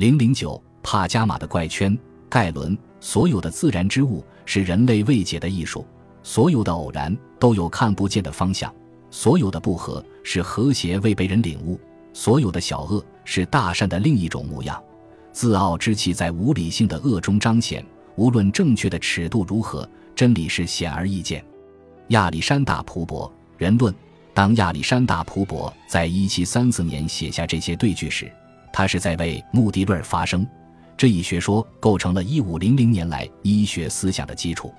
零零九帕加马的怪圈，盖伦。所有的自然之物是人类未解的艺术，所有的偶然都有看不见的方向，所有的不和是和谐未被人领悟，所有的小恶是大善的另一种模样。自傲之气在无理性的恶中彰显，无论正确的尺度如何，真理是显而易见。亚历山大·蒲伯《人论》。当亚历山大·蒲伯在一七三四年写下这些对句时，他是在为目的论发声。这一学说构成了一五零零年来医学思想的基础。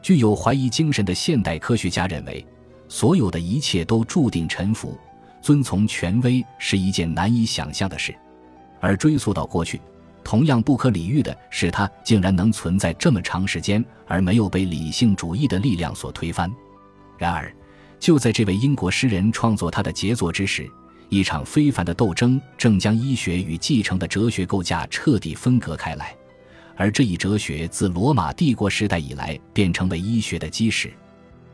具有怀疑精神的现代科学家认为，所有的一切都注定臣服，遵从权威是一件难以想象的事。而追溯到过去，同样不可理喻的是，它竟然能存在这么长时间，而没有被理性主义的力量所推翻。然而，就在这位英国诗人创作他的杰作之时，一场非凡的斗争正将医学与继承的哲学构架彻底分隔开来，而这一哲学自罗马帝国时代以来便成为医学的基石。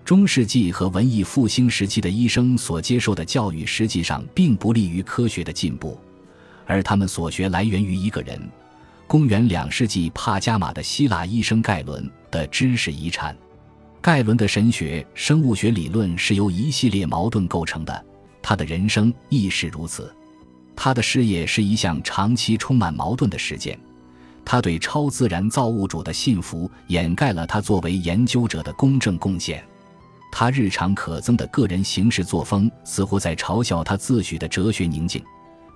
中世纪和文艺复兴时期的医生所接受的教育实际上并不利于科学的进步，而他们所学来源于一个人——公元两世纪帕加马的希腊医生盖伦的知识遗产。盖伦的神学生物学理论是由一系列矛盾构成的。他的人生亦是如此，他的事业是一项长期充满矛盾的事件。他对超自然造物主的信服掩盖了他作为研究者的公正贡献。他日常可憎的个人行事作风似乎在嘲笑他自诩的哲学宁静。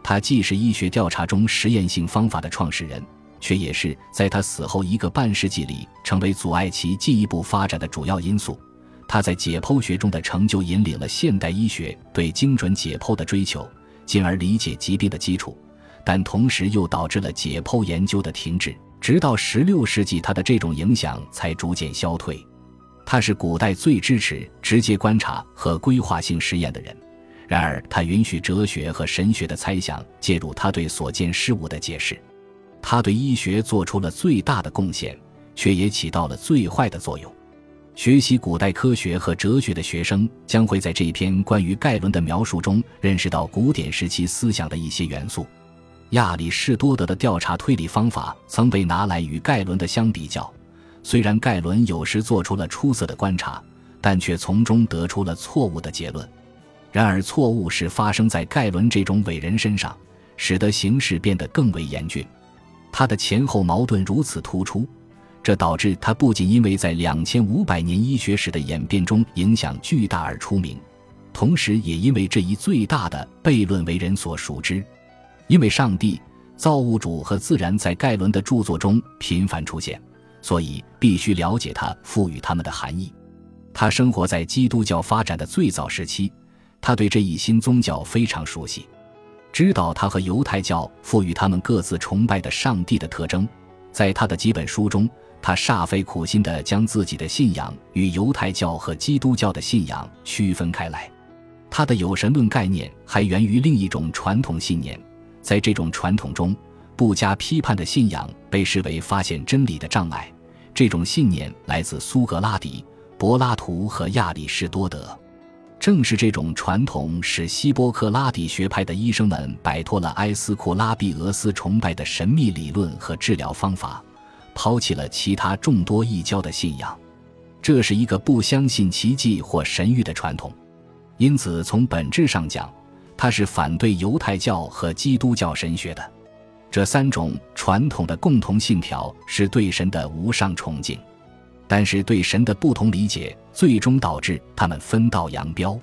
他既是医学调查中实验性方法的创始人，却也是在他死后一个半世纪里成为阻碍其进一步发展的主要因素。他在解剖学中的成就引领了现代医学对精准解剖的追求，进而理解疾病的基础，但同时又导致了解剖研究的停滞。直到16世纪，他的这种影响才逐渐消退。他是古代最支持直接观察和规划性实验的人，然而他允许哲学和神学的猜想介入他对所见事物的解释。他对医学做出了最大的贡献，却也起到了最坏的作用。学习古代科学和哲学的学生将会在这篇关于盖伦的描述中认识到古典时期思想的一些元素。亚里士多德的调查推理方法曾被拿来与盖伦的相比较，虽然盖伦有时做出了出色的观察，但却从中得出了错误的结论。然而，错误是发生在盖伦这种伟人身上，使得形势变得更为严峻。他的前后矛盾如此突出。这导致他不仅因为在两千五百年医学史的演变中影响巨大而出名，同时也因为这一最大的悖论为人所熟知。因为上帝、造物主和自然在盖伦的著作中频繁出现，所以必须了解他赋予他们的含义。他生活在基督教发展的最早时期，他对这一新宗教非常熟悉，知道他和犹太教赋予他们各自崇拜的上帝的特征。在他的几本书中。他煞费苦心地将自己的信仰与犹太教和基督教的信仰区分开来。他的有神论概念还源于另一种传统信念，在这种传统中，不加批判的信仰被视为发现真理的障碍。这种信念来自苏格拉底、柏拉图和亚里士多德。正是这种传统使希波克拉底学派的医生们摆脱了埃斯库拉庇俄斯崇拜的神秘理论和治疗方法。抛弃了其他众多异教的信仰，这是一个不相信奇迹或神谕的传统，因此从本质上讲，它是反对犹太教和基督教神学的。这三种传统的共同信条是对神的无上崇敬，但是对神的不同理解最终导致他们分道扬镳。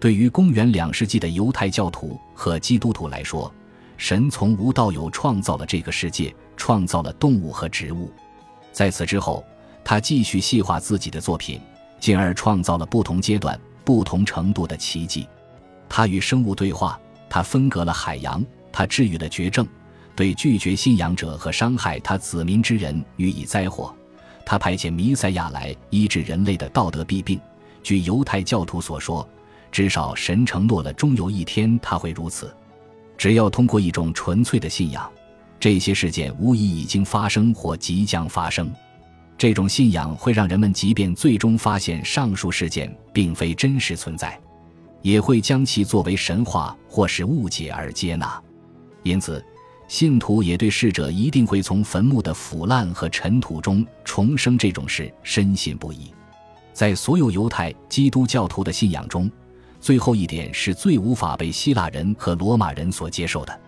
对于公元两世纪的犹太教徒和基督徒来说，神从无到有创造了这个世界，创造了动物和植物。在此之后，他继续细化自己的作品，进而创造了不同阶段、不同程度的奇迹。他与生物对话，他分隔了海洋，他治愈了绝症，对拒绝信仰者和伤害他子民之人予以灾祸。他派遣弥赛亚来医治人类的道德弊病。据犹太教徒所说，至少神承诺了终有一天他会如此。只要通过一种纯粹的信仰，这些事件无疑已经发生或即将发生。这种信仰会让人们，即便最终发现上述事件并非真实存在，也会将其作为神话或是误解而接纳。因此，信徒也对逝者一定会从坟墓的腐烂和尘土中重生这种事深信不疑。在所有犹太基督教徒的信仰中，最后一点是最无法被希腊人和罗马人所接受的。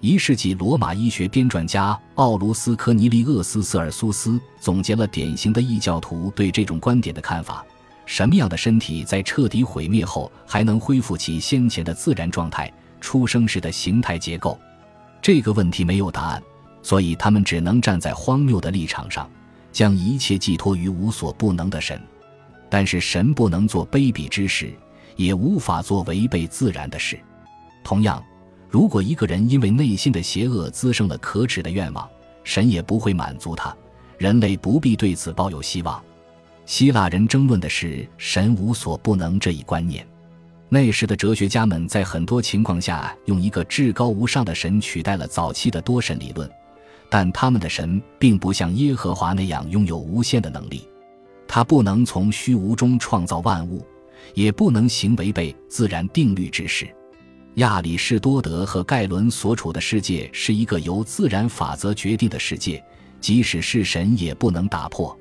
一世纪罗马医学编撰家奥卢斯科尼利厄斯瑟尔苏斯总结了典型的异教徒对这种观点的看法：什么样的身体在彻底毁灭后还能恢复其先前的自然状态？出生时的形态结构？这个问题没有答案，所以他们只能站在荒谬的立场上，将一切寄托于无所不能的神。但是神不能做卑鄙之事，也无法做违背自然的事。同样，如果一个人因为内心的邪恶滋生了可耻的愿望，神也不会满足他。人类不必对此抱有希望。希腊人争论的是神无所不能这一观念。那时的哲学家们在很多情况下用一个至高无上的神取代了早期的多神理论，但他们的神并不像耶和华那样拥有无限的能力。他不能从虚无中创造万物，也不能行违背自然定律之事。亚里士多德和盖伦所处的世界是一个由自然法则决定的世界，即使是神也不能打破。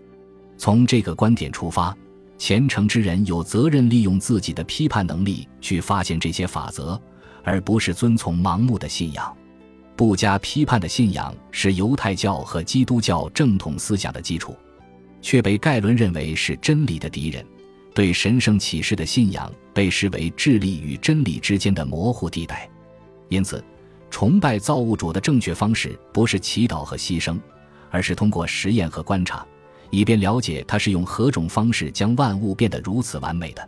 从这个观点出发，虔诚之人有责任利用自己的批判能力去发现这些法则，而不是遵从盲目的信仰。不加批判的信仰是犹太教和基督教正统思想的基础。却被盖伦认为是真理的敌人，对神圣启示的信仰被视为智力与真理之间的模糊地带。因此，崇拜造物主的正确方式不是祈祷和牺牲，而是通过实验和观察，以便了解他是用何种方式将万物变得如此完美的。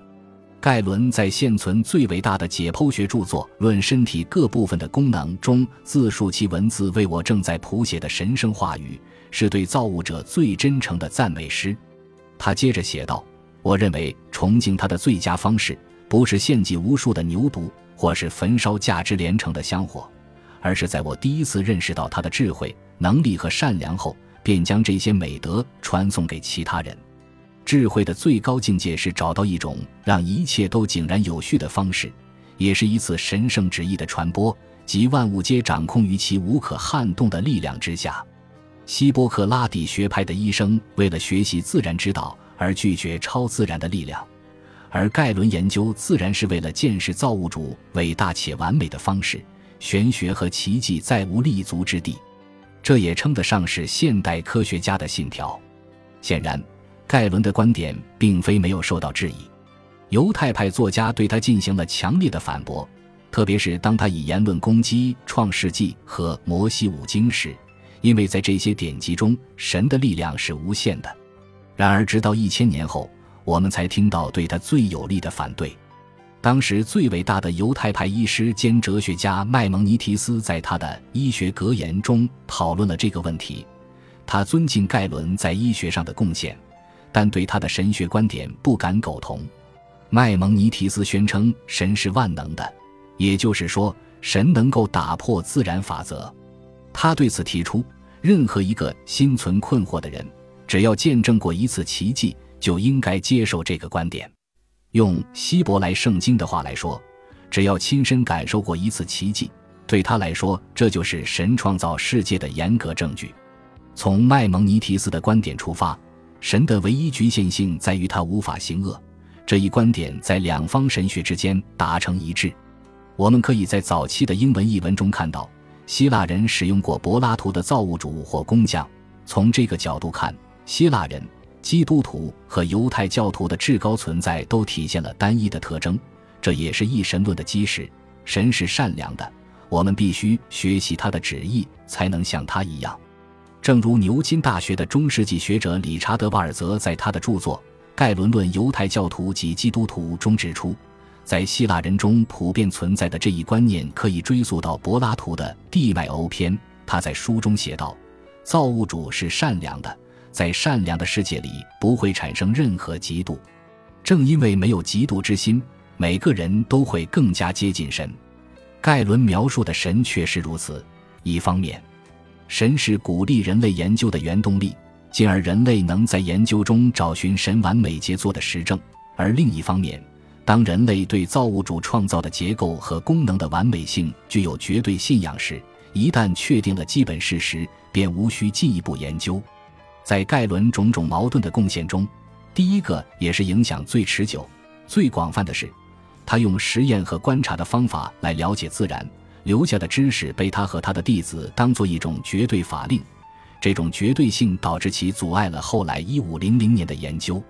盖伦在现存最伟大的解剖学著作《论身体各部分的功能》中自述其文字为我正在谱写的神圣话语。是对造物者最真诚的赞美诗。他接着写道：“我认为崇敬他的最佳方式，不是献祭无数的牛犊，或是焚烧价值连城的香火，而是在我第一次认识到他的智慧、能力和善良后，便将这些美德传送给其他人。智慧的最高境界是找到一种让一切都井然有序的方式，也是一次神圣旨意的传播，即万物皆掌控于其无可撼动的力量之下。”希波克拉底学派的医生为了学习自然之道而拒绝超自然的力量，而盖伦研究自然是为了见识造物主伟大且完美的方式。玄学和奇迹再无立足之地，这也称得上是现代科学家的信条。显然，盖伦的观点并非没有受到质疑。犹太派作家对他进行了强烈的反驳，特别是当他以言论攻击《创世纪》和《摩西五经》时。因为在这些典籍中，神的力量是无限的。然而，直到一千年后，我们才听到对他最有力的反对。当时最伟大的犹太派医师兼哲学家麦蒙尼提斯在他的医学格言中讨论了这个问题。他尊敬盖伦在医学上的贡献，但对他的神学观点不敢苟同。麦蒙尼提斯宣称神是万能的，也就是说，神能够打破自然法则。他对此提出，任何一个心存困惑的人，只要见证过一次奇迹，就应该接受这个观点。用希伯来圣经的话来说，只要亲身感受过一次奇迹，对他来说，这就是神创造世界的严格证据。从麦蒙尼提斯的观点出发，神的唯一局限性在于他无法行恶。这一观点在两方神学之间达成一致。我们可以在早期的英文译文中看到。希腊人使用过柏拉图的造物主或工匠。从这个角度看，希腊人、基督徒和犹太教徒的至高存在都体现了单一的特征，这也是一神论的基石。神是善良的，我们必须学习他的旨意，才能像他一样。正如牛津大学的中世纪学者理查德·瓦尔泽在他的著作《盖伦论犹太教徒及基督徒》中指出。在希腊人中普遍存在的这一观念，可以追溯到柏拉图的《地脉欧篇》。他在书中写道：“造物主是善良的，在善良的世界里不会产生任何嫉妒。正因为没有嫉妒之心，每个人都会更加接近神。”盖伦描述的神却是如此：一方面，神是鼓励人类研究的原动力，进而人类能在研究中找寻神完美杰作的实证；而另一方面，当人类对造物主创造的结构和功能的完美性具有绝对信仰时，一旦确定了基本事实，便无需进一步研究。在盖伦种种矛盾的贡献中，第一个也是影响最持久、最广泛的是，他用实验和观察的方法来了解自然，留下的知识被他和他的弟子当做一种绝对法令。这种绝对性导致其阻碍了后来一五零零年的研究。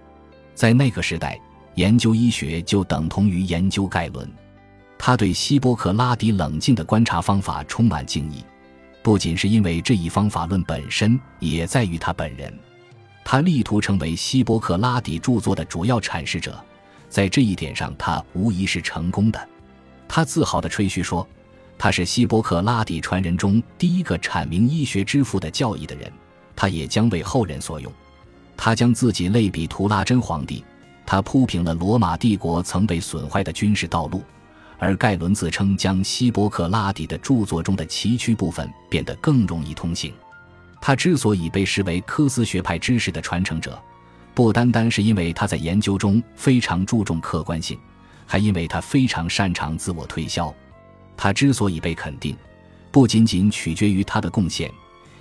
在那个时代，研究医学就等同于研究盖伦。他对希波克拉底冷静的观察方法充满敬意，不仅是因为这一方法论本身，也在于他本人。他力图成为希波克拉底著作的主要阐释者，在这一点上，他无疑是成功的。他自豪地吹嘘说。他是希波克拉底传人中第一个阐明医学之父的教义的人，他也将为后人所用。他将自己类比图拉真皇帝，他铺平了罗马帝国曾被损坏的军事道路，而盖伦自称将希波克拉底的著作中的崎岖部分变得更容易通行。他之所以被视为科斯学派知识的传承者，不单单是因为他在研究中非常注重客观性，还因为他非常擅长自我推销。他之所以被肯定，不仅仅取决于他的贡献，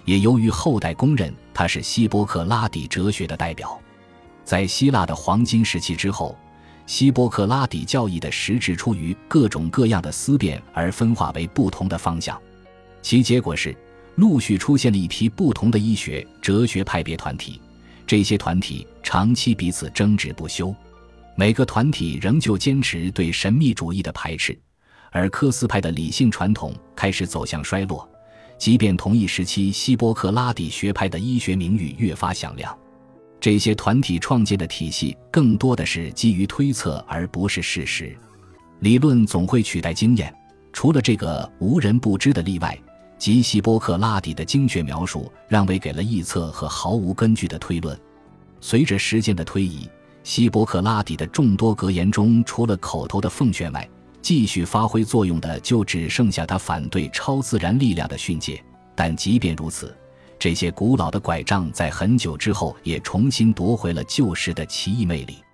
也由于后代公认他是希波克拉底哲学的代表。在希腊的黄金时期之后，希波克拉底教义的实质出于各种各样的思辨而分化为不同的方向，其结果是陆续出现了一批不同的医学哲学派别团体。这些团体长期彼此争执不休，每个团体仍旧坚持对神秘主义的排斥。而科斯派的理性传统开始走向衰落，即便同一时期希波克拉底学派的医学名誉越发响亮。这些团体创建的体系更多的是基于推测而不是事实。理论总会取代经验，除了这个无人不知的例外，即希波克拉底的精确描述让位给了臆测和毫无根据的推论。随着时间的推移，希波克拉底的众多格言中，除了口头的奉劝外，继续发挥作用的就只剩下他反对超自然力量的训诫，但即便如此，这些古老的拐杖在很久之后也重新夺回了旧时的奇异魅力。